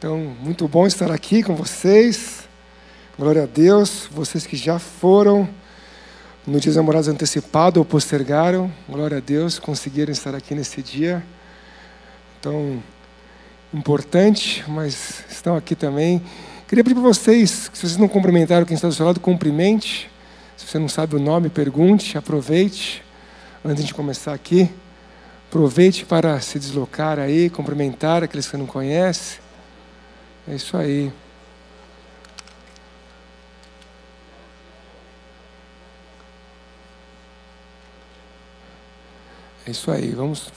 Então, muito bom estar aqui com vocês. Glória a Deus. Vocês que já foram no Dia dos Namorados antecipado ou postergaram, glória a Deus, conseguiram estar aqui nesse dia. Então, importante, mas estão aqui também. Queria pedir para vocês, se vocês não cumprimentaram quem está do seu lado, cumprimente. Se você não sabe o nome, pergunte, aproveite. Antes de começar aqui, aproveite para se deslocar aí, cumprimentar aqueles que você não conhece. É isso aí. É isso aí. Vamos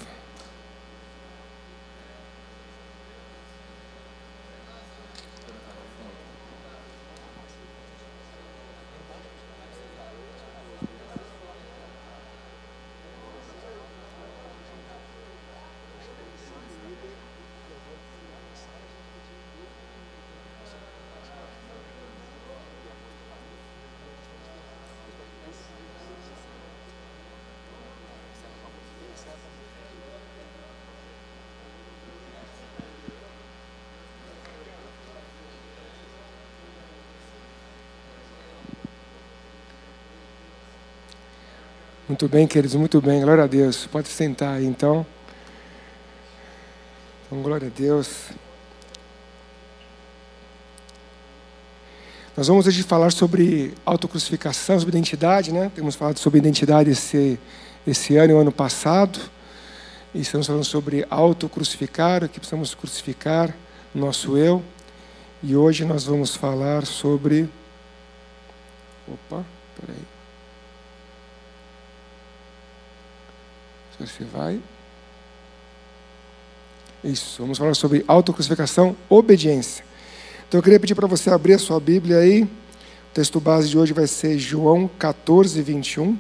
Muito bem, queridos, muito bem, glória a Deus. Pode sentar aí então. Então, glória a Deus. Nós vamos hoje falar sobre autocrucificação, sobre identidade, né? Temos falado sobre identidade esse, esse ano e o ano passado. E estamos falando sobre autocrucificar, o que precisamos crucificar, nosso eu. E hoje nós vamos falar sobre. Opa, peraí. Você vai. Isso, vamos falar sobre autocrucificação, obediência. Então eu queria pedir para você abrir a sua Bíblia aí. O texto base de hoje vai ser João 14, 21.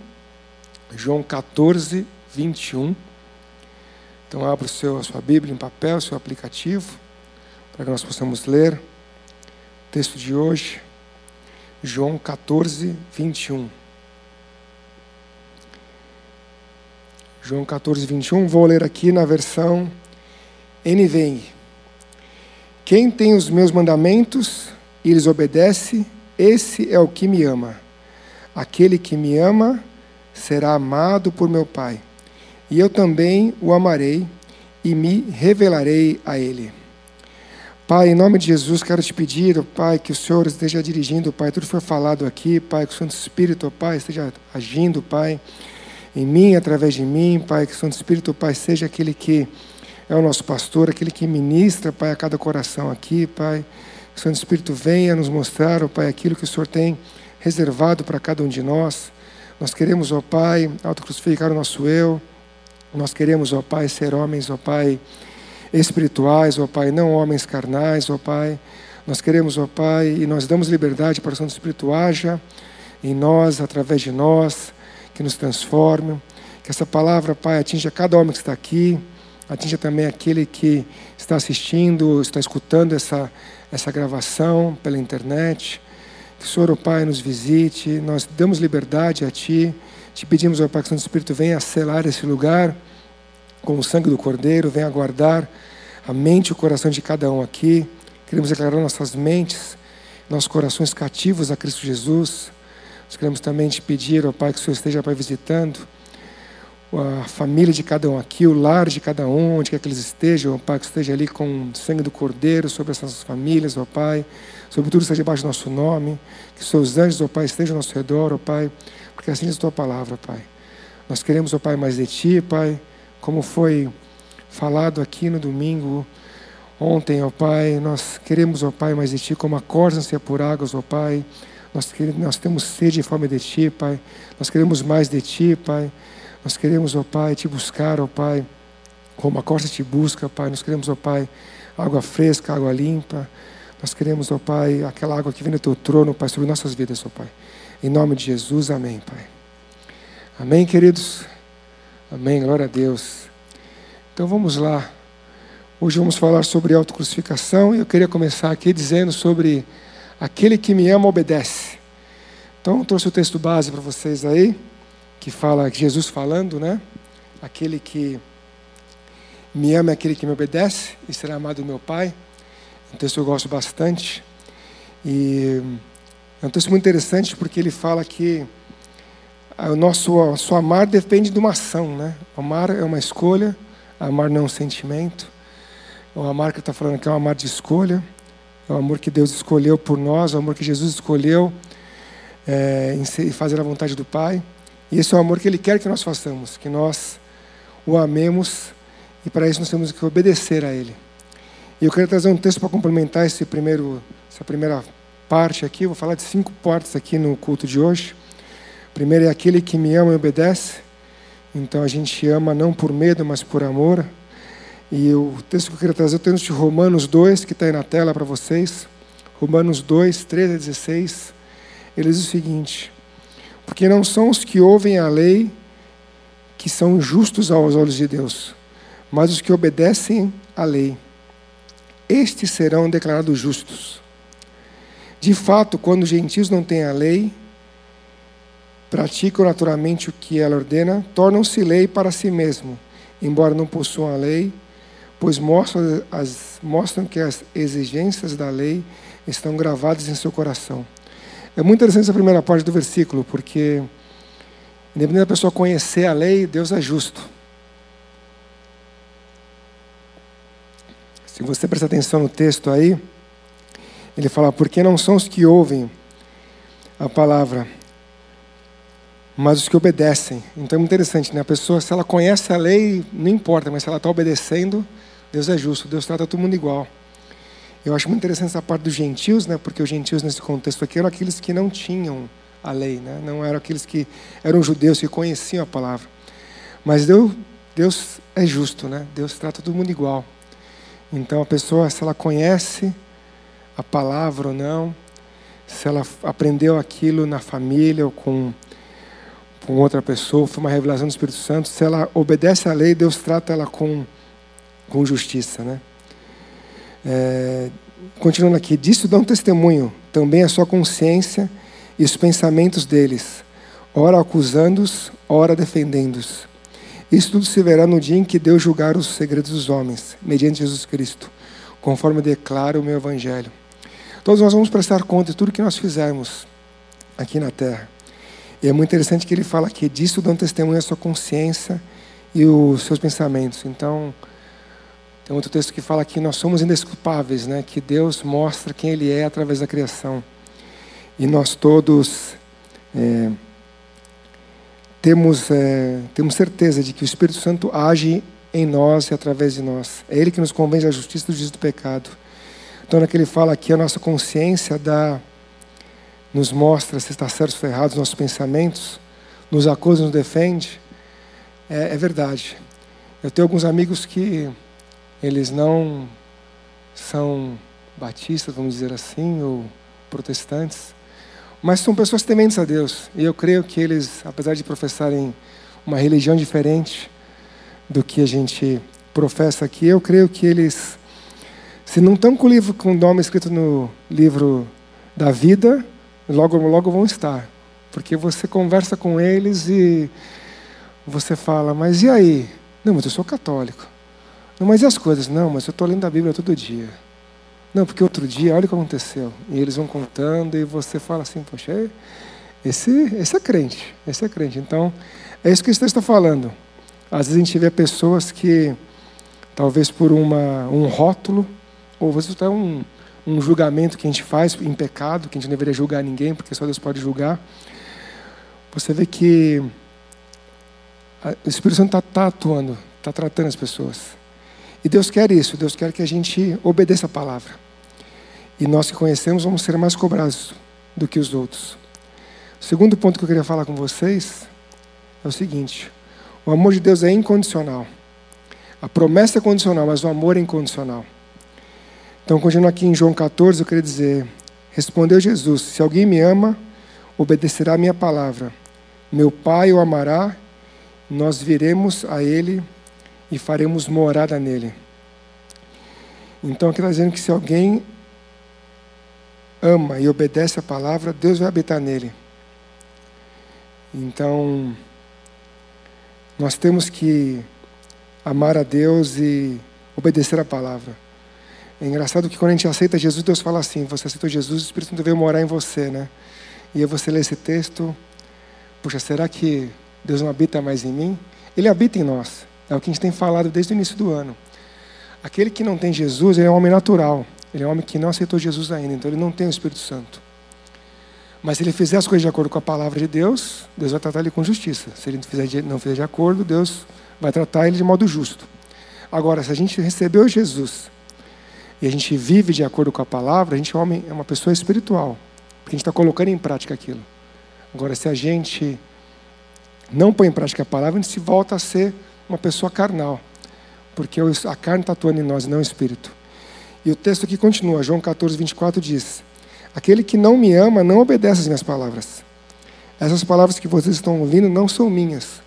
João 14, 21. Então abra o seu, a sua Bíblia em papel, o seu aplicativo, para que nós possamos ler. O texto de hoje, João 14, 21. João 14, 21. Vou ler aqui na versão NVI. Quem tem os meus mandamentos e lhes obedece, esse é o que me ama. Aquele que me ama será amado por meu Pai. E eu também o amarei e me revelarei a ele. Pai, em nome de Jesus, quero te pedir, Pai, que o Senhor esteja dirigindo, Pai, tudo foi falado aqui, Pai, que o Santo Espírito, Pai, esteja agindo, Pai em mim, através de mim, Pai, que o Santo Espírito, Pai, seja aquele que é o nosso pastor, aquele que ministra, Pai, a cada coração aqui, Pai. Que o Santo Espírito venha nos mostrar, ó Pai, aquilo que o Senhor tem reservado para cada um de nós. Nós queremos, ó Pai, autocrucificar o nosso eu. Nós queremos, ó Pai, ser homens, ó Pai, espirituais, ó Pai, não homens carnais, ó Pai. Nós queremos, ó Pai, e nós damos liberdade para o Santo Espírito haja em nós, através de nós que nos transforme. Que essa palavra, Pai, atinja cada homem que está aqui, atinja também aquele que está assistindo, está escutando essa, essa gravação pela internet. Que o Senhor, Pai, nos visite. Nós damos liberdade a Ti. Te pedimos, ó Pai, que o Santo Espírito venha selar esse lugar com o sangue do Cordeiro, venha guardar a mente e o coração de cada um aqui. Queremos declarar nossas mentes, nossos corações cativos a Cristo Jesus. Nós queremos também te pedir, ó Pai, que o Senhor esteja, Pai, visitando a família de cada um aqui, o lar de cada um, onde quer que eles estejam, ó Pai, que esteja ali com o sangue do Cordeiro sobre essas famílias, ó Pai, sobre tudo esteja debaixo do nosso nome, que seus anjos, ó Pai, estejam ao nosso redor, ó Pai, porque assim diz a tua palavra, Pai. Nós queremos, ó Pai, mais de Ti, Pai, como foi falado aqui no domingo, ontem, ó Pai, nós queremos, ó Pai, mais de Ti, como a corça por águas, ó Pai, nós, queremos, nós temos sede e fome de Ti, Pai. Nós queremos mais de Ti, Pai. Nós queremos, ó oh, Pai, Te buscar, ó oh, Pai, como a corça te busca, Pai. Nós queremos, ó oh, Pai, água fresca, água limpa. Nós queremos, ó Pai, aquela água que vem do Teu trono, Pai, sobre nossas vidas, ó Pai. Em nome de Jesus, amém, Pai. Amém, queridos? Amém, glória a Deus. Então vamos lá. Hoje vamos falar sobre autocrucificação e eu queria começar aqui dizendo sobre Aquele que me ama obedece. Então, trouxe o texto base para vocês aí, que fala Jesus falando, né? Aquele que me ama é aquele que me obedece e será amado do meu Pai. um texto que eu gosto bastante. E é um texto muito interessante porque ele fala que o nosso, o amar depende de uma ação. Né? Amar é uma escolha, amar não é um sentimento. O amar que está falando aqui é um amar de escolha. É o amor que Deus escolheu por nós, o amor que Jesus escolheu é, em fazer a vontade do Pai. E esse é o amor que Ele quer que nós façamos, que nós o amemos e para isso nós temos que obedecer a Ele. E eu quero trazer um texto para complementar esse primeiro, essa primeira parte aqui. Eu vou falar de cinco partes aqui no culto de hoje. Primeiro é aquele que me ama e obedece. Então a gente ama não por medo, mas por amor. E o texto que eu queria trazer é o texto de Romanos 2, que está aí na tela para vocês. Romanos 2, 13 a 16. Ele diz o seguinte: Porque não são os que ouvem a lei que são justos aos olhos de Deus, mas os que obedecem à lei. Estes serão declarados justos. De fato, quando os gentios não têm a lei, praticam naturalmente o que ela ordena, tornam-se lei para si mesmo, embora não possuam a lei pois mostram, as, mostram que as exigências da lei estão gravadas em seu coração. É muito interessante essa primeira parte do versículo, porque, independente da pessoa conhecer a lei, Deus é justo. Se você prestar atenção no texto aí, ele fala: Porque não são os que ouvem a palavra, mas os que obedecem. Então é muito interessante, né? A pessoa, se ela conhece a lei, não importa, mas se ela está obedecendo, Deus é justo, Deus trata todo mundo igual. Eu acho muito interessante essa parte dos gentios, né? Porque os gentios nesse contexto aqui eram aqueles que não tinham a lei, né? Não eram aqueles que eram judeus que conheciam a palavra. Mas Deus, Deus é justo, né? Deus trata todo mundo igual. Então a pessoa, se ela conhece a palavra ou não, se ela aprendeu aquilo na família ou com, com outra pessoa, foi uma revelação do Espírito Santo, se ela obedece à lei, Deus trata ela com com justiça. Né? É, continuando aqui, disso dão testemunho também a sua consciência e os pensamentos deles, ora acusando-os, ora defendendo-os. Isso tudo se verá no dia em que Deus julgar os segredos dos homens, mediante Jesus Cristo, conforme declara o meu Evangelho. Todos nós vamos prestar conta de tudo que nós fizermos aqui na terra. E é muito interessante que ele fala aqui, disso dão testemunho a sua consciência e os seus pensamentos. Então, tem outro texto que fala que nós somos indesculpáveis, né? que Deus mostra quem Ele é através da criação. E nós todos é, temos, é, temos certeza de que o Espírito Santo age em nós e através de nós. É Ele que nos convence da justiça do juízo do pecado. Então, naquele fala aqui, a nossa consciência dá, nos mostra se está certo ou errado os nossos pensamentos, nos acusa, nos defende. É, é verdade. Eu tenho alguns amigos que eles não são batistas, vamos dizer assim, ou protestantes, mas são pessoas tementes a Deus. E eu creio que eles, apesar de professarem uma religião diferente do que a gente professa aqui, eu creio que eles, se não estão com o livro com o nome escrito no livro da vida, logo logo vão estar, porque você conversa com eles e você fala, mas e aí? Não, mas eu sou católico. Não, mas e as coisas? Não, mas eu estou lendo a Bíblia todo dia. Não, porque outro dia, olha o que aconteceu. E eles vão contando e você fala assim, poxa, é, esse, esse é crente, esse é crente. Então, é isso que o texto está falando. Às vezes a gente vê pessoas que, talvez por uma, um rótulo, ou vezes até um, um julgamento que a gente faz em pecado, que a gente não deveria julgar ninguém, porque só Deus pode julgar. Você vê que o Espírito Santo está tá atuando, está tratando as pessoas. E Deus quer isso, Deus quer que a gente obedeça a palavra. E nós que conhecemos vamos ser mais cobrados do que os outros. O segundo ponto que eu queria falar com vocês é o seguinte: o amor de Deus é incondicional. A promessa é condicional, mas o amor é incondicional. Então, continuando aqui em João 14, eu queria dizer: Respondeu Jesus: Se alguém me ama, obedecerá a minha palavra. Meu Pai o amará, nós viremos a ele e faremos morada nele. Então aqui está dizendo que se alguém ama e obedece a palavra, Deus vai habitar nele. Então, nós temos que amar a Deus e obedecer a palavra. É engraçado que quando a gente aceita Jesus, Deus fala assim: você aceitou Jesus, o Espírito Santo veio morar em você, né? E aí você lê esse texto, puxa, será que Deus não habita mais em mim? Ele habita em nós. É o que a gente tem falado desde o início do ano. Aquele que não tem Jesus, ele é um homem natural. Ele é um homem que não aceitou Jesus ainda, então ele não tem o Espírito Santo. Mas se ele fizer as coisas de acordo com a palavra de Deus, Deus vai tratar ele com justiça. Se ele não fizer de, acordo, Deus vai tratar ele de modo justo. Agora, se a gente recebeu Jesus e a gente vive de acordo com a palavra, a gente é, homem, é uma pessoa espiritual, porque a gente está colocando em prática aquilo. Agora, se a gente não põe em prática a palavra, a gente se volta a ser uma pessoa carnal, porque a carne está atuando em nós, não o espírito. E o texto aqui continua, João 14, 24 diz: Aquele que não me ama não obedece às minhas palavras. Essas palavras que vocês estão ouvindo não são minhas,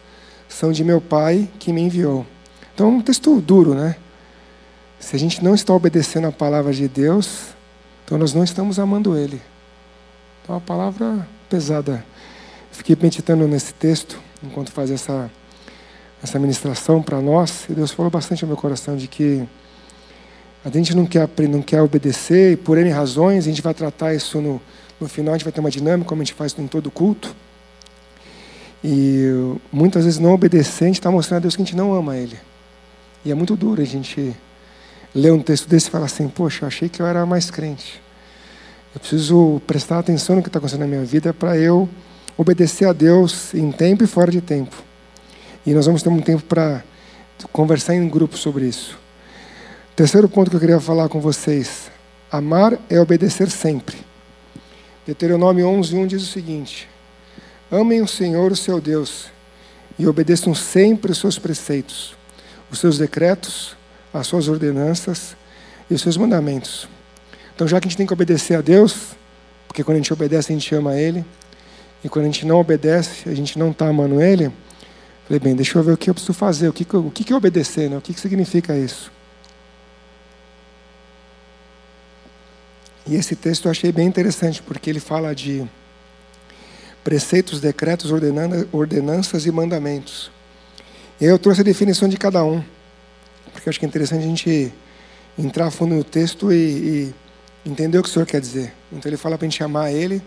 são de meu Pai que me enviou. Então é um texto duro, né? Se a gente não está obedecendo a palavra de Deus, então nós não estamos amando Ele. Então é uma palavra pesada. Fiquei meditando nesse texto enquanto fazia essa, essa ministração para nós, e Deus falou bastante ao meu coração de que a gente não quer, não quer obedecer, e por N razões, a gente vai tratar isso no, no final, a gente vai ter uma dinâmica, como a gente faz em todo culto. E muitas vezes não obedecer, a gente está mostrando a Deus que a gente não ama Ele. E é muito duro a gente ler um texto desse e falar assim: Poxa, eu achei que eu era mais crente. Eu preciso prestar atenção no que está acontecendo na minha vida para eu obedecer a Deus em tempo e fora de tempo. E nós vamos ter um tempo para conversar em grupo sobre isso. Terceiro ponto que eu queria falar com vocês: amar é obedecer sempre. Deuteronômio 11, 1 diz o seguinte: Amem o Senhor, o seu Deus, e obedeçam sempre os seus preceitos, os seus decretos, as suas ordenanças e os seus mandamentos. Então, já que a gente tem que obedecer a Deus, porque quando a gente obedece, a gente ama Ele, e quando a gente não obedece, a gente não está amando Ele, falei, bem, deixa eu ver o que eu preciso fazer, o que, o que é obedecer, né? o que, que significa isso. E esse texto eu achei bem interessante, porque ele fala de preceitos, decretos, ordenanças e mandamentos. E aí eu trouxe a definição de cada um, porque eu acho que é interessante a gente entrar a fundo no texto e, e entender o que o Senhor quer dizer. Então ele fala para a gente amar Ele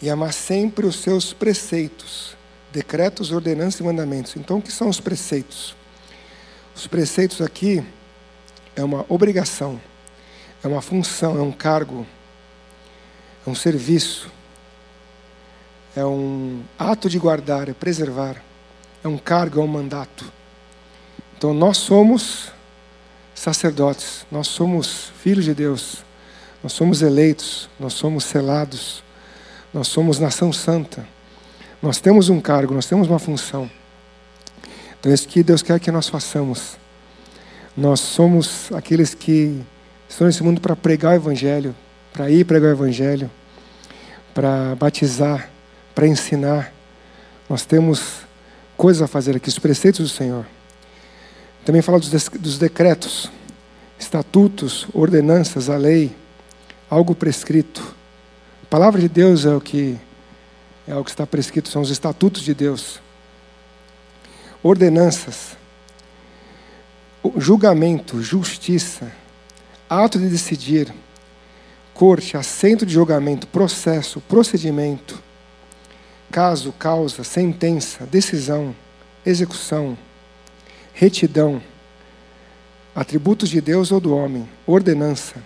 e amar sempre os seus preceitos, decretos, ordenanças e mandamentos. Então o que são os preceitos? Os preceitos aqui é uma obrigação é uma função, é um cargo, é um serviço, é um ato de guardar, é preservar, é um cargo, é um mandato. Então nós somos sacerdotes, nós somos filhos de Deus, nós somos eleitos, nós somos selados, nós somos nação santa. Nós temos um cargo, nós temos uma função. Então, isso que Deus quer que nós façamos. Nós somos aqueles que Estou nesse mundo para pregar o Evangelho, para ir pregar o Evangelho, para batizar, para ensinar. Nós temos coisas a fazer aqui, os preceitos do Senhor. Também fala dos decretos, estatutos, ordenanças, a lei, algo prescrito. A palavra de Deus é o que é o que está prescrito, são os estatutos de Deus. Ordenanças, julgamento, justiça. Ato de decidir, corte, assento de julgamento, processo, procedimento, caso, causa, sentença, decisão, execução, retidão, atributos de Deus ou do homem, ordenança,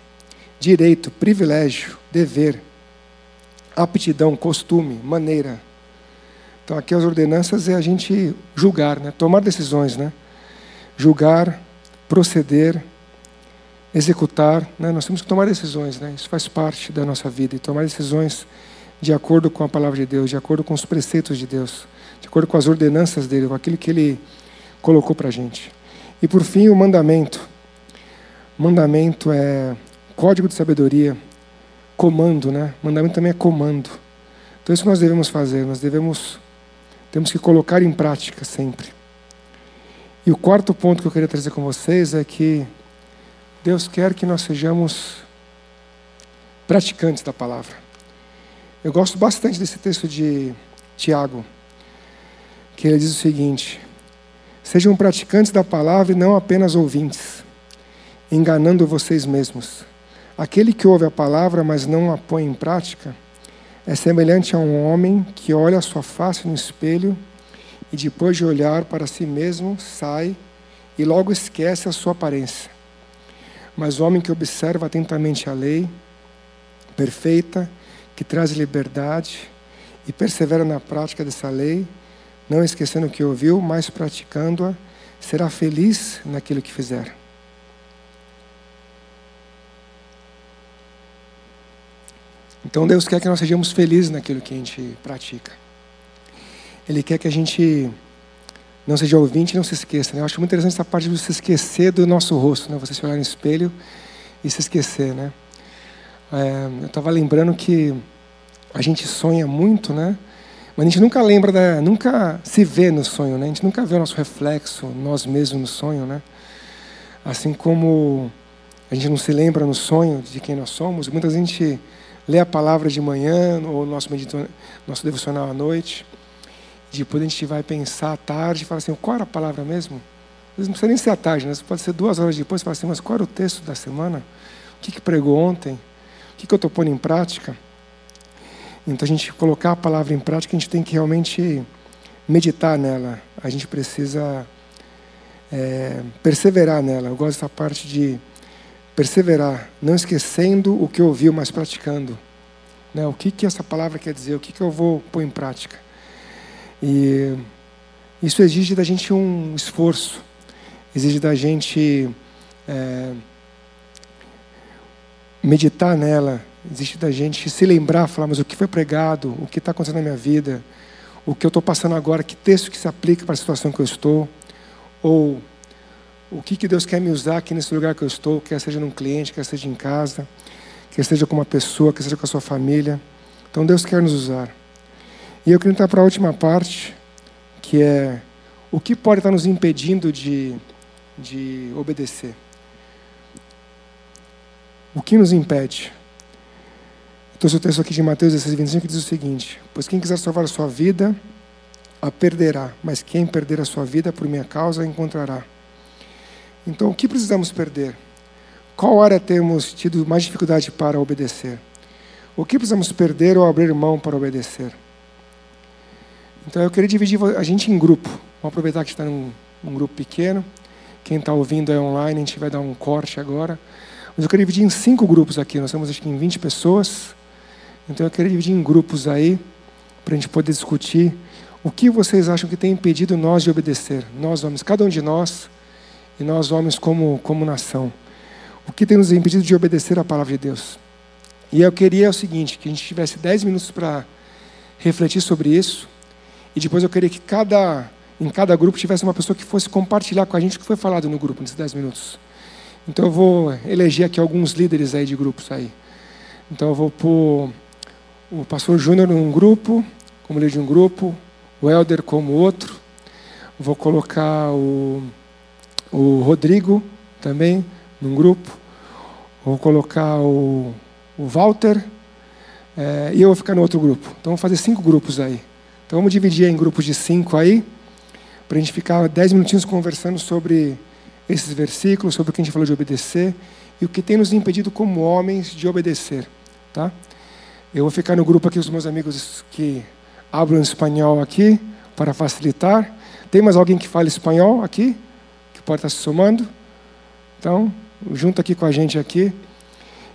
direito, privilégio, dever, aptidão, costume, maneira. Então aqui as ordenanças é a gente julgar, né? tomar decisões, né? julgar, proceder, executar, né? nós temos que tomar decisões, né? isso faz parte da nossa vida, e tomar decisões de acordo com a palavra de Deus, de acordo com os preceitos de Deus, de acordo com as ordenanças dele, com aquilo que ele colocou para a gente. E por fim, o mandamento. Mandamento é código de sabedoria, comando, né? Mandamento também é comando. Então isso nós devemos fazer, nós devemos temos que colocar em prática sempre. E o quarto ponto que eu queria trazer com vocês é que Deus quer que nós sejamos praticantes da palavra. Eu gosto bastante desse texto de Tiago, que ele diz o seguinte: Sejam praticantes da palavra e não apenas ouvintes, enganando vocês mesmos. Aquele que ouve a palavra, mas não a põe em prática, é semelhante a um homem que olha a sua face no espelho e depois de olhar para si mesmo, sai e logo esquece a sua aparência. Mas o homem que observa atentamente a lei perfeita, que traz liberdade e persevera na prática dessa lei, não esquecendo o que ouviu, mas praticando-a, será feliz naquilo que fizer. Então Deus quer que nós sejamos felizes naquilo que a gente pratica. Ele quer que a gente não seja ouvinte e não se esqueça. Né? Eu acho muito interessante essa parte de você esquecer do nosso rosto, né? você se olhar no espelho e se esquecer. Né? É, eu estava lembrando que a gente sonha muito, né? mas a gente nunca lembra, da, nunca se vê no sonho, né? a gente nunca vê o nosso reflexo, nós mesmos no sonho. Né? Assim como a gente não se lembra no sonho de quem nós somos, muitas vezes a gente lê a palavra de manhã ou nosso, nosso devocional à noite. Depois a gente vai pensar à tarde e falar assim, qual era a palavra mesmo? Às vezes não precisa nem ser à tarde, né? pode ser duas horas depois falar assim, mas qual era o texto da semana? O que, que pregou ontem? O que, que eu estou pondo em prática? Então a gente colocar a palavra em prática, a gente tem que realmente meditar nela. A gente precisa é, perseverar nela. Eu gosto dessa parte de perseverar, não esquecendo o que ouviu, mas praticando. Né? O que, que essa palavra quer dizer? O que, que eu vou pôr em prática? E isso exige da gente um esforço, exige da gente é, meditar nela, exige da gente se lembrar, falar, mas o que foi pregado, o que está acontecendo na minha vida, o que eu estou passando agora, que texto que se aplica para a situação que eu estou, ou o que, que Deus quer me usar aqui nesse lugar que eu estou, quer seja num cliente, quer seja em casa, quer seja com uma pessoa, quer seja com a sua família. Então Deus quer nos usar. E eu queria entrar para a última parte, que é o que pode estar nos impedindo de, de obedecer. O que nos impede? Trouxe o texto aqui de Mateus 16, 25, que diz o seguinte: Pois quem quiser salvar a sua vida, a perderá, mas quem perder a sua vida por minha causa, a encontrará. Então, o que precisamos perder? Qual área temos tido mais dificuldade para obedecer? O que precisamos perder ou abrir mão para obedecer? Então eu queria dividir a gente em grupo. Vamos aproveitar que está num, num grupo pequeno. Quem está ouvindo é online, a gente vai dar um corte agora. Mas eu queria dividir em cinco grupos aqui. Nós estamos acho que em 20 pessoas. Então eu queria dividir em grupos aí, para a gente poder discutir o que vocês acham que tem impedido nós de obedecer. Nós homens, cada um de nós, e nós homens como, como nação. O que tem nos impedido de obedecer a palavra de Deus. E eu queria o seguinte, que a gente tivesse 10 minutos para refletir sobre isso e depois eu queria que cada, em cada grupo tivesse uma pessoa que fosse compartilhar com a gente o que foi falado no grupo nesses 10 minutos. Então eu vou eleger aqui alguns líderes aí de grupos aí. Então eu vou pôr o pastor Júnior num grupo, como líder de um grupo, o Helder como outro. Vou colocar o, o Rodrigo também num grupo. Vou colocar o, o Walter é, e eu vou ficar no outro grupo. Então vamos fazer cinco grupos aí. Então vamos dividir em grupos de cinco aí, para a gente ficar dez minutinhos conversando sobre esses versículos, sobre o que a gente falou de obedecer e o que tem nos impedido como homens de obedecer, tá? Eu vou ficar no grupo aqui os meus amigos que abram espanhol aqui para facilitar. Tem mais alguém que fala espanhol aqui que pode estar se somando? Então, junto aqui com a gente aqui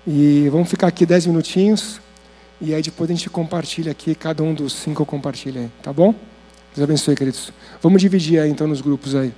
e vamos ficar aqui dez minutinhos. E aí depois a gente compartilha aqui, cada um dos cinco compartilha aí, tá bom? Deus abençoe, queridos. Vamos dividir aí então nos grupos aí.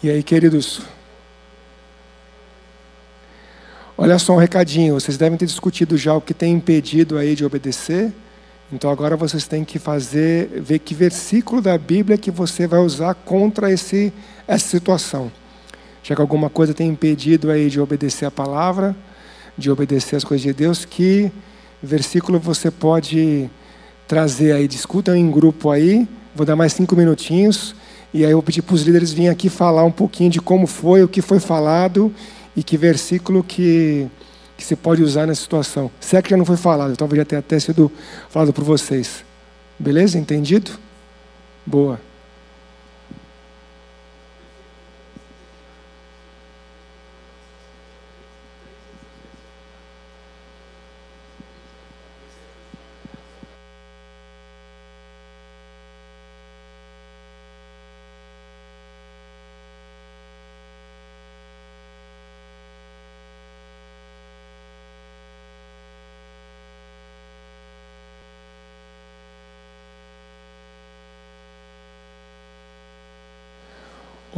E aí, queridos, olha só um recadinho. Vocês devem ter discutido já o que tem impedido aí de obedecer. Então agora vocês têm que fazer, ver que versículo da Bíblia que você vai usar contra esse, essa situação. já que alguma coisa tem impedido aí de obedecer a palavra, de obedecer as coisas de Deus, que versículo você pode trazer aí, discutam em grupo aí, vou dar mais cinco minutinhos, e aí eu vou pedir para os líderes virem aqui falar um pouquinho de como foi, o que foi falado, e que versículo que, que se pode usar nessa situação. Se é que já não foi falado, talvez já tenha até sido falado por vocês. Beleza? Entendido? Boa.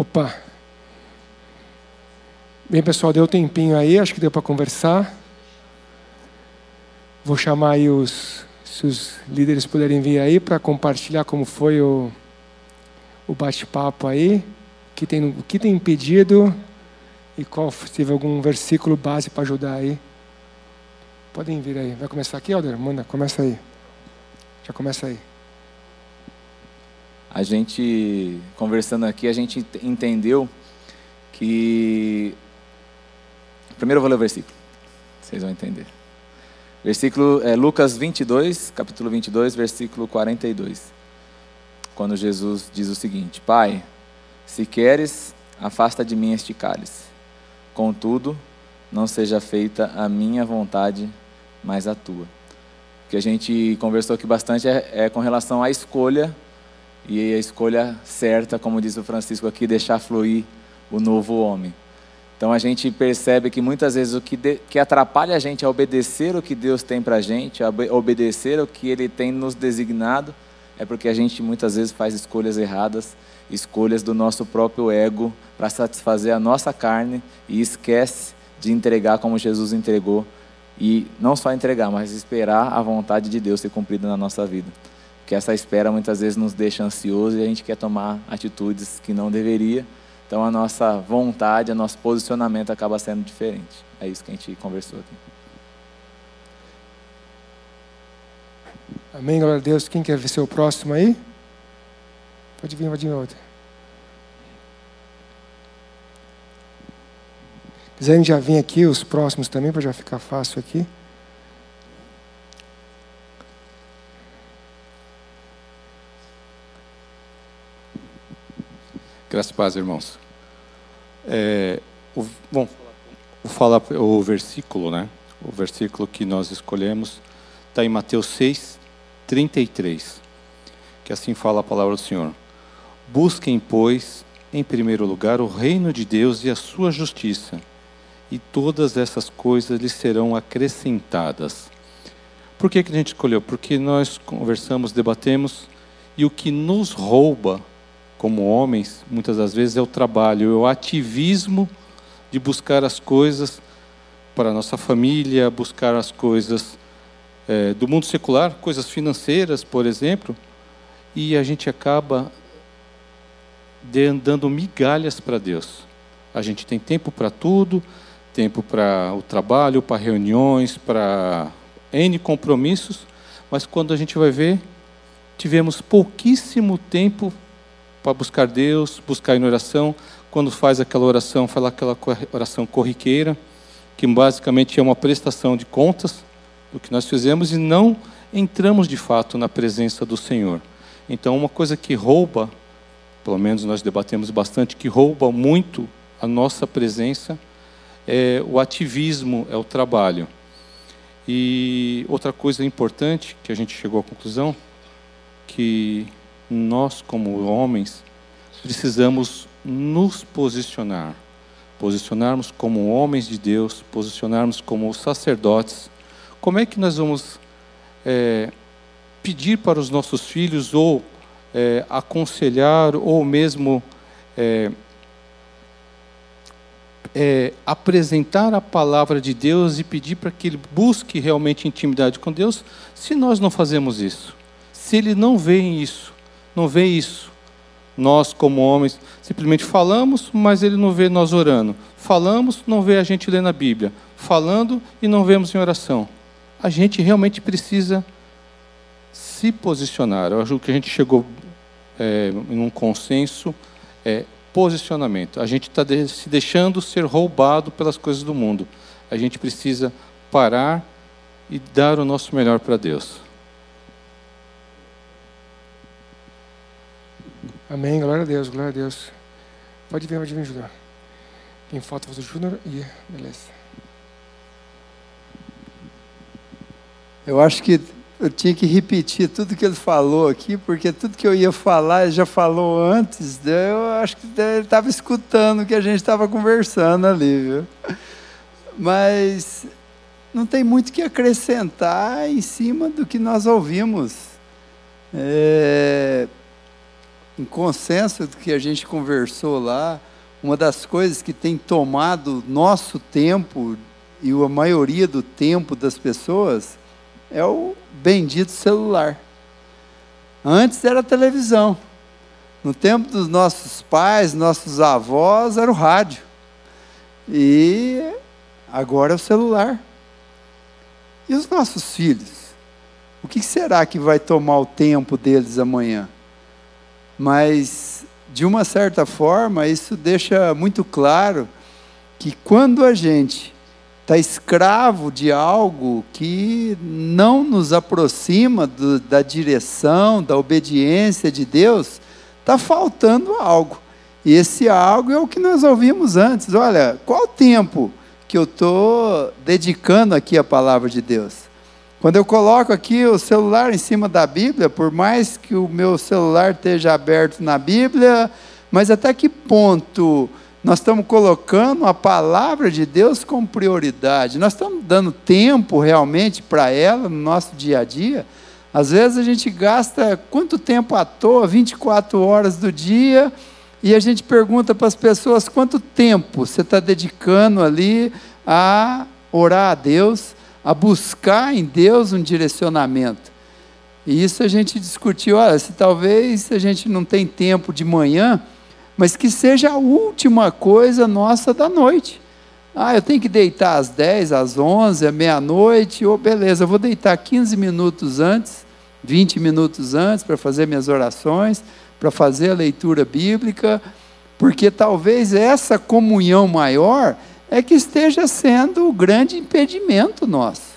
Opa. Bem, pessoal, deu um tempinho aí, acho que deu para conversar. Vou chamar aí os, se os líderes puderem vir aí para compartilhar como foi o, o bate-papo aí, que tem, o que tem impedido e qual se teve algum versículo base para ajudar aí. Podem vir aí. Vai começar aqui, Alder? Manda, começa aí. Já começa aí a gente, conversando aqui, a gente entendeu que. Primeiro eu vou ler o versículo, vocês vão entender. Versículo é Lucas 22, capítulo 22, versículo 42. Quando Jesus diz o seguinte: Pai, se queres, afasta de mim este cálice. Contudo, não seja feita a minha vontade, mas a tua. O que a gente conversou aqui bastante é, é com relação à escolha e a escolha certa, como diz o Francisco aqui, deixar fluir o novo homem. Então a gente percebe que muitas vezes o que, de, que atrapalha a gente a obedecer o que Deus tem para a gente, a obedecer o que Ele tem nos designado, é porque a gente muitas vezes faz escolhas erradas, escolhas do nosso próprio ego para satisfazer a nossa carne e esquece de entregar como Jesus entregou e não só entregar, mas esperar a vontade de Deus ser cumprida na nossa vida que essa espera muitas vezes nos deixa ansioso e a gente quer tomar atitudes que não deveria. Então a nossa vontade, o nosso posicionamento acaba sendo diferente. É isso que a gente conversou aqui. Amém, glória a Deus. Quem quer ser o próximo aí? Pode vir, pode vir outra. Quiserem já vir aqui os próximos também, para já ficar fácil aqui. Graças a paz, irmãos. É, o, bom, vou falar o versículo, né? O versículo que nós escolhemos está em Mateus 6, 33, que assim fala a palavra do Senhor. Busquem, pois, em primeiro lugar o reino de Deus e a sua justiça, e todas essas coisas lhes serão acrescentadas. Por que, que a gente escolheu? Porque nós conversamos, debatemos, e o que nos rouba como homens, muitas das vezes é o trabalho, é o ativismo de buscar as coisas para a nossa família, buscar as coisas é, do mundo secular, coisas financeiras, por exemplo, e a gente acaba dando migalhas para Deus. A gente tem tempo para tudo, tempo para o trabalho, para reuniões, para N compromissos, mas quando a gente vai ver, tivemos pouquíssimo tempo para buscar Deus, buscar em oração. Quando faz aquela oração, fala aquela oração corriqueira, que basicamente é uma prestação de contas do que nós fizemos e não entramos de fato na presença do Senhor. Então, uma coisa que rouba, pelo menos nós debatemos bastante, que rouba muito a nossa presença é o ativismo, é o trabalho. E outra coisa importante que a gente chegou à conclusão que nós, como homens, precisamos nos posicionar. Posicionarmos como homens de Deus, posicionarmos como sacerdotes. Como é que nós vamos é, pedir para os nossos filhos, ou é, aconselhar, ou mesmo é, é, apresentar a palavra de Deus e pedir para que ele busque realmente intimidade com Deus, se nós não fazemos isso? Se ele não vê isso, não vê isso Nós, como homens, simplesmente falamos, mas ele não vê nós orando. Falamos, não vê a gente lendo a Bíblia. Falando e não vemos em oração. A gente realmente precisa se posicionar. Eu acho que a gente chegou é, em um consenso é posicionamento. A gente está de, se deixando ser roubado pelas coisas do mundo. A gente precisa parar e dar o nosso melhor para Deus. Amém, glória a Deus, glória a Deus. Pode vir, pode vir, Júnior. Quem falta foi o Júnior e beleza. Eu acho que eu tinha que repetir tudo que ele falou aqui, porque tudo que eu ia falar ele já falou antes. Eu acho que ele estava escutando o que a gente estava conversando ali, viu? Mas não tem muito que acrescentar em cima do que nós ouvimos. É, em consenso do que a gente conversou lá, uma das coisas que tem tomado nosso tempo e a maioria do tempo das pessoas é o bendito celular. Antes era a televisão. No tempo dos nossos pais, nossos avós, era o rádio. E agora é o celular. E os nossos filhos? O que será que vai tomar o tempo deles amanhã? Mas de uma certa forma isso deixa muito claro que quando a gente está escravo de algo que não nos aproxima do, da direção, da obediência de Deus, está faltando algo. E esse algo é o que nós ouvimos antes. Olha, qual o tempo que eu estou dedicando aqui à palavra de Deus? Quando eu coloco aqui o celular em cima da Bíblia, por mais que o meu celular esteja aberto na Bíblia, mas até que ponto nós estamos colocando a palavra de Deus como prioridade? Nós estamos dando tempo realmente para ela no nosso dia a dia? Às vezes a gente gasta quanto tempo à toa, 24 horas do dia, e a gente pergunta para as pessoas quanto tempo você está dedicando ali a orar a Deus a buscar em Deus um direcionamento. E isso a gente discutiu, olha, se talvez a gente não tem tempo de manhã, mas que seja a última coisa nossa da noite. Ah, eu tenho que deitar às 10, às 11, à meia-noite, ou oh, beleza, eu vou deitar 15 minutos antes, 20 minutos antes para fazer minhas orações, para fazer a leitura bíblica, porque talvez essa comunhão maior é que esteja sendo o grande impedimento nosso.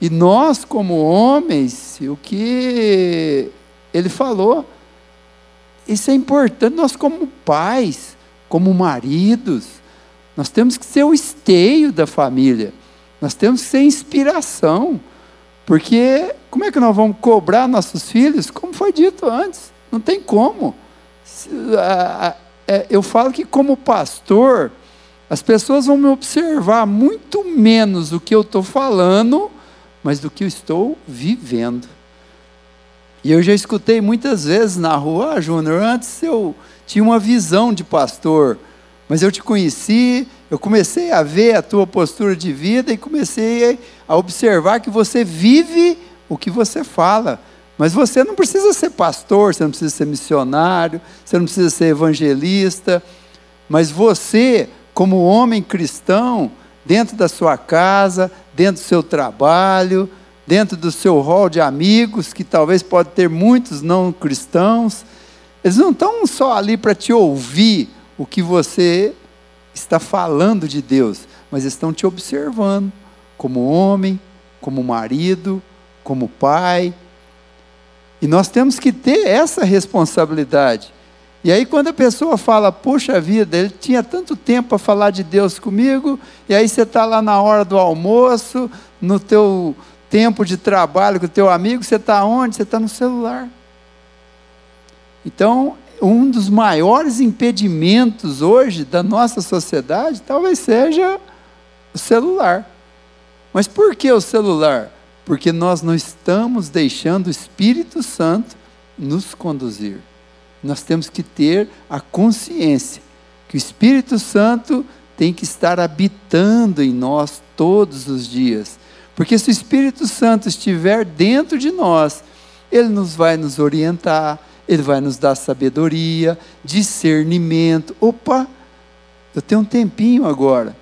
E nós, como homens, o que ele falou, isso é importante. Nós, como pais, como maridos, nós temos que ser o esteio da família, nós temos que ser inspiração, porque como é que nós vamos cobrar nossos filhos? Como foi dito antes, não tem como. É, eu falo que, como pastor, as pessoas vão me observar muito menos o que eu estou falando, mas do que eu estou vivendo. E eu já escutei muitas vezes na rua, ah, Júnior, antes eu tinha uma visão de pastor, mas eu te conheci, eu comecei a ver a tua postura de vida e comecei a observar que você vive o que você fala. Mas você não precisa ser pastor, você não precisa ser missionário, você não precisa ser evangelista, mas você como homem cristão, dentro da sua casa, dentro do seu trabalho, dentro do seu rol de amigos, que talvez pode ter muitos não cristãos, eles não estão só ali para te ouvir o que você está falando de Deus, mas estão te observando como homem, como marido, como pai. E nós temos que ter essa responsabilidade e aí, quando a pessoa fala, puxa vida, ele tinha tanto tempo para falar de Deus comigo, e aí você está lá na hora do almoço, no teu tempo de trabalho com o teu amigo, você está onde? Você está no celular. Então, um dos maiores impedimentos hoje da nossa sociedade talvez seja o celular. Mas por que o celular? Porque nós não estamos deixando o Espírito Santo nos conduzir nós temos que ter a consciência que o Espírito Santo tem que estar habitando em nós todos os dias. Porque se o Espírito Santo estiver dentro de nós, ele nos vai nos orientar, Ele vai nos dar sabedoria, discernimento. Opa, eu tenho um tempinho agora.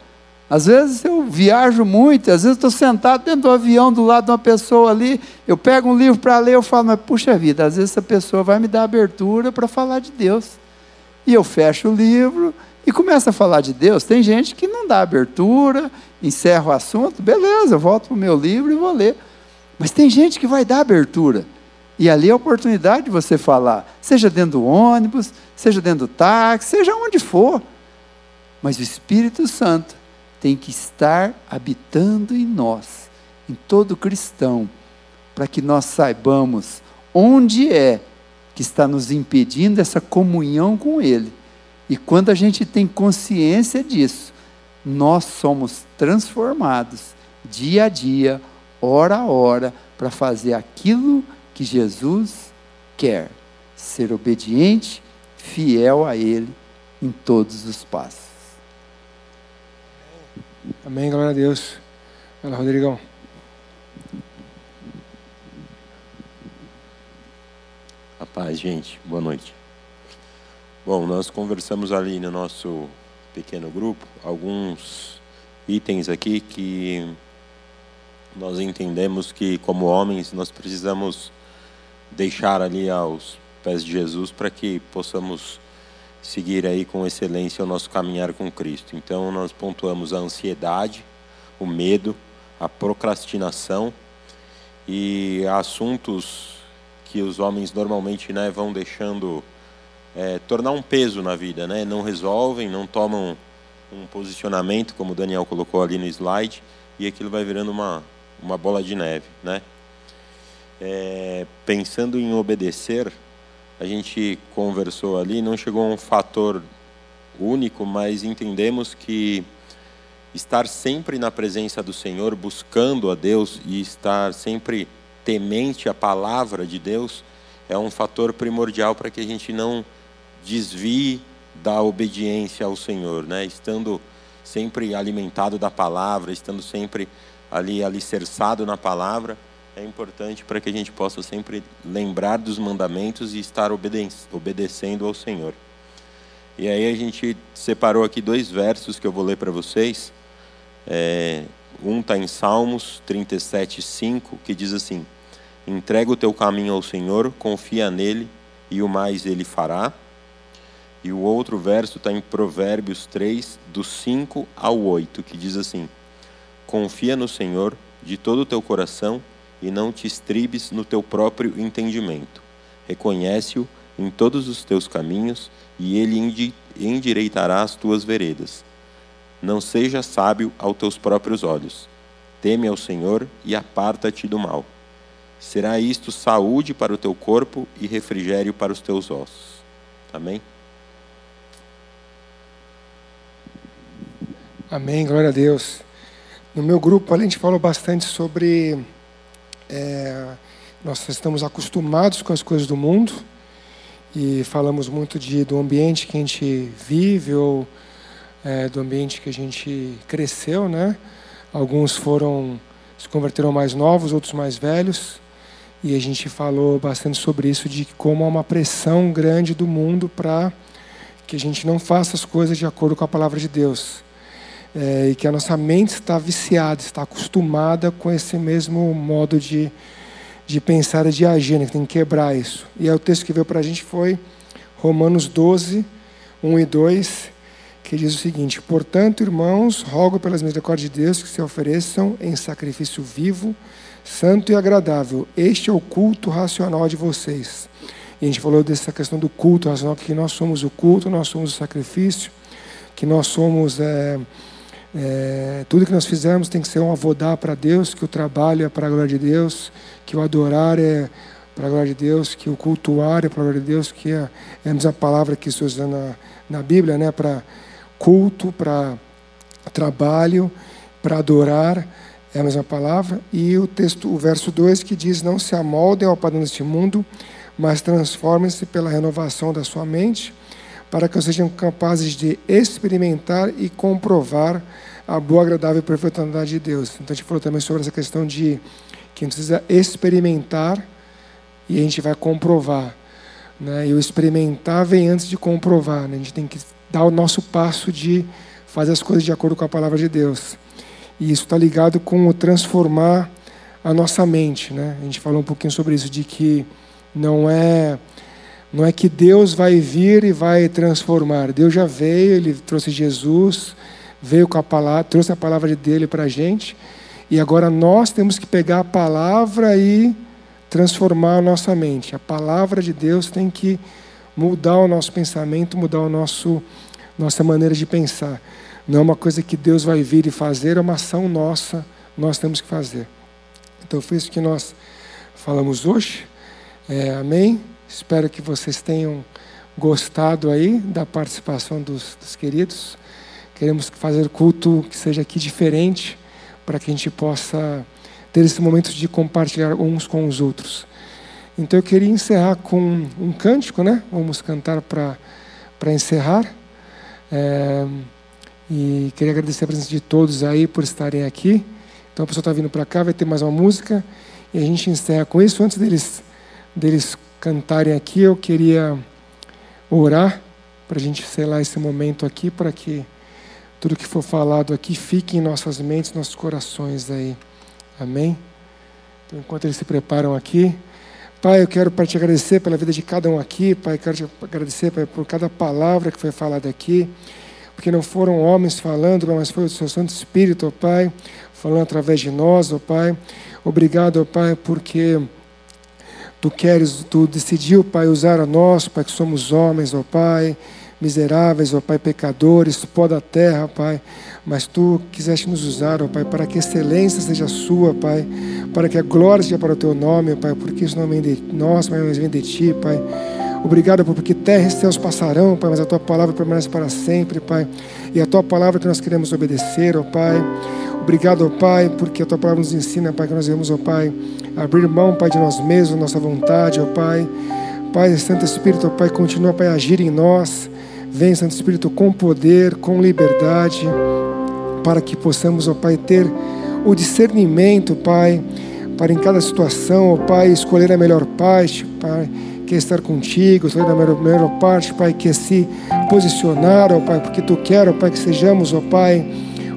Às vezes eu viajo muito, às vezes estou sentado dentro do avião do lado de uma pessoa ali, eu pego um livro para ler, eu falo, mas puxa vida, às vezes essa pessoa vai me dar abertura para falar de Deus. E eu fecho o livro e começo a falar de Deus. Tem gente que não dá abertura, encerra o assunto, beleza, volto para o meu livro e vou ler. Mas tem gente que vai dar abertura. E ali é a oportunidade de você falar, seja dentro do ônibus, seja dentro do táxi, seja onde for. Mas o Espírito Santo tem que estar habitando em nós, em todo cristão, para que nós saibamos onde é que está nos impedindo essa comunhão com Ele. E quando a gente tem consciência disso, nós somos transformados dia a dia, hora a hora, para fazer aquilo que Jesus quer: ser obediente, fiel a Ele em todos os passos. Amém, glória a Deus. Fala, Rodrigão. A paz, gente. Boa noite. Bom, nós conversamos ali no nosso pequeno grupo alguns itens aqui que nós entendemos que, como homens, nós precisamos deixar ali aos pés de Jesus para que possamos seguir aí com excelência o nosso caminhar com Cristo. Então nós pontuamos a ansiedade, o medo, a procrastinação e assuntos que os homens normalmente né, vão deixando é, tornar um peso na vida, né? Não resolvem, não tomam um posicionamento, como o Daniel colocou ali no slide, e aquilo vai virando uma, uma bola de neve, né? É, pensando em obedecer, a gente conversou ali, não chegou a um fator único, mas entendemos que estar sempre na presença do Senhor, buscando a Deus e estar sempre temente à palavra de Deus, é um fator primordial para que a gente não desvie da obediência ao Senhor, né? Estando sempre alimentado da palavra, estando sempre ali alicerçado na palavra, é importante para que a gente possa sempre lembrar dos mandamentos e estar obedecendo ao Senhor. E aí a gente separou aqui dois versos que eu vou ler para vocês. É, um está em Salmos 37, 5, que diz assim: Entrega o teu caminho ao Senhor, confia nele, e o mais ele fará. E o outro verso está em Provérbios 3, do 5 ao 8, que diz assim: Confia no Senhor de todo o teu coração e não te estribes no teu próprio entendimento. Reconhece-o em todos os teus caminhos, e ele endireitará as tuas veredas. Não seja sábio aos teus próprios olhos. Teme ao Senhor e aparta-te do mal. Será isto saúde para o teu corpo e refrigério para os teus ossos. Amém? Amém, glória a Deus. No meu grupo, a gente falou bastante sobre é, nós estamos acostumados com as coisas do mundo e falamos muito de, do ambiente que a gente vive ou é, do ambiente que a gente cresceu, né? Alguns foram se converteram mais novos, outros mais velhos. E a gente falou bastante sobre isso, de como há uma pressão grande do mundo para que a gente não faça as coisas de acordo com a palavra de Deus é, e que a nossa mente está viciada, está acostumada com esse mesmo modo de, de pensar e de agir, né? tem que quebrar isso. E aí o texto que veio para a gente foi Romanos 12, 1 e 2, que diz o seguinte: Portanto, irmãos, rogo pelas misericórdias de Deus que se ofereçam em sacrifício vivo, santo e agradável. Este é o culto racional de vocês. E a gente falou dessa questão do culto racional, que nós somos o culto, nós somos o sacrifício, que nós somos. É, é, tudo que nós fizermos tem que ser um avodar para Deus, que o trabalho é para a glória de Deus, que o adorar é para a glória de Deus, que o cultuar é para a glória de Deus, que é, é a mesma palavra que se usa na, na Bíblia, né, para culto, para trabalho, para adorar, é a mesma palavra. E o texto, o verso 2 que diz: Não se amoldem ao padrão deste mundo, mas transformem-se pela renovação da sua mente para que sejam capazes de experimentar e comprovar a boa, agradável e perfeita vontade de Deus. Então a gente falou também sobre essa questão de que a gente precisa experimentar e a gente vai comprovar. Né? E o experimentar vem antes de comprovar. Né? A gente tem que dar o nosso passo de fazer as coisas de acordo com a palavra de Deus. E isso está ligado com o transformar a nossa mente. Né? A gente falou um pouquinho sobre isso, de que não é não é que Deus vai vir e vai transformar. Deus já veio, Ele trouxe Jesus, veio com a palavra, trouxe a palavra dele para a gente, e agora nós temos que pegar a palavra e transformar a nossa mente. A palavra de Deus tem que mudar o nosso pensamento, mudar nosso nossa maneira de pensar. Não é uma coisa que Deus vai vir e fazer, é uma ação nossa, nós temos que fazer. Então foi isso que nós falamos hoje. É, amém. Espero que vocês tenham gostado aí da participação dos, dos queridos. Queremos fazer culto que seja aqui diferente, para que a gente possa ter esse momento de compartilhar uns com os outros. Então eu queria encerrar com um cântico, né? Vamos cantar para encerrar. É, e queria agradecer a presença de todos aí por estarem aqui. Então a pessoa está vindo para cá, vai ter mais uma música e a gente encerra com isso. Antes deles, deles cantarem aqui, eu queria orar para a gente selar esse momento aqui, para que tudo que for falado aqui fique em nossas mentes, nossos corações aí. Amém? Então, enquanto eles se preparam aqui, Pai, eu quero para te agradecer pela vida de cada um aqui, Pai, quero te agradecer pai, por cada palavra que foi falada aqui, porque não foram homens falando, mas foi o seu Santo Espírito, ó Pai, falando através de nós, ó Pai. Obrigado, ó Pai, porque tu queres, tu decidiu, Pai, usar a nós, Pai, que somos homens, ó Pai, miseráveis, ó Pai, pecadores, pó da terra, Pai mas tu quiseste nos usar, ó Pai, para que a excelência seja sua, Pai, para que a glória seja para o teu nome, ó Pai, porque isso não vem de nós, mas vem de ti, Pai. Obrigado, porque terra e céus passarão, Pai, mas a tua palavra permanece para sempre, Pai. E a tua palavra que nós queremos obedecer, ó Pai. Obrigado, ó Pai, porque a tua palavra nos ensina, Pai, que nós devemos, ó Pai, abrir mão, Pai, de nós mesmos, nossa vontade, ó Pai. Pai, Santo Espírito, ó Pai, continua, Pai, a agir em nós. Vem, Santo Espírito, com poder, com liberdade para que possamos, ó Pai, ter o discernimento, Pai, para em cada situação, ó Pai, escolher a melhor parte, Pai, que é estar contigo, escolher a melhor, melhor parte, Pai, que é se posicionar, ó Pai, porque Tu quer, ó Pai, que sejamos, ó Pai,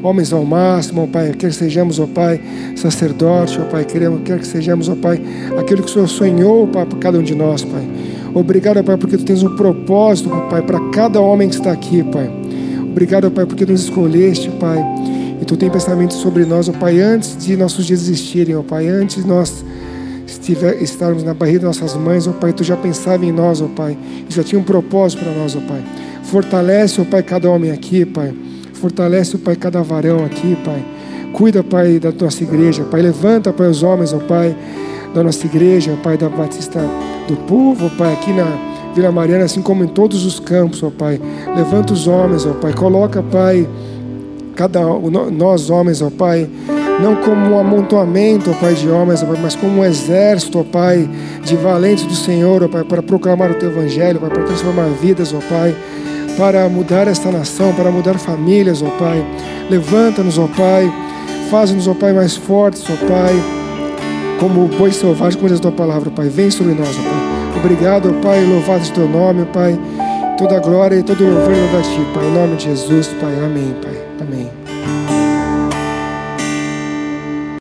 homens ao máximo, ó Pai, quer que sejamos, ó Pai, sacerdote, ó Pai, queremos, quer que sejamos, ó Pai, aquilo que o Senhor sonhou, Pai, para cada um de nós, Pai. Obrigado, Pai, porque Tu tens um propósito, Pai, para cada homem que está aqui, Pai. Obrigado, Pai, porque nos escolheste, Pai. E Tu tem pensamentos sobre nós, ó Pai, antes de nossos dias existirem, ó Pai, antes de nós estiver, estarmos na barriga de nossas mães, ó Pai, Tu já pensava em nós, ó Pai, e já tinha um propósito para nós, ó Pai. Fortalece, ó Pai, cada homem aqui, Pai. Fortalece, ó Pai, cada varão aqui, Pai. Cuida, Pai, da nossa igreja, Pai. Levanta, Pai, os homens, ó Pai, da nossa igreja, ó Pai, da Batista do Povo, ó Pai, aqui na Vila Mariana, assim como em todos os campos, ó Pai. Levanta os homens, ó Pai. Coloca, Pai, cada nós homens, ó Pai, não como um amontoamento, ó Pai, de homens, ó Pai, mas como um exército, ó Pai, de valentes do Senhor, ó Pai, para proclamar o Teu Evangelho, Pai, para transformar vidas, ó Pai, para mudar esta nação, para mudar famílias, ó Pai. Levanta-nos, ó Pai, faz-nos, ó Pai, mais fortes, ó Pai, como boi selvagem, como diz a Tua palavra, ó Pai. Vem sobre nós, ó Pai. Obrigado, Pai, louvado seja o teu nome, Pai. Toda glória e todo louvor é a ti, Pai. Em nome de Jesus, Pai. Amém, Pai. Amém.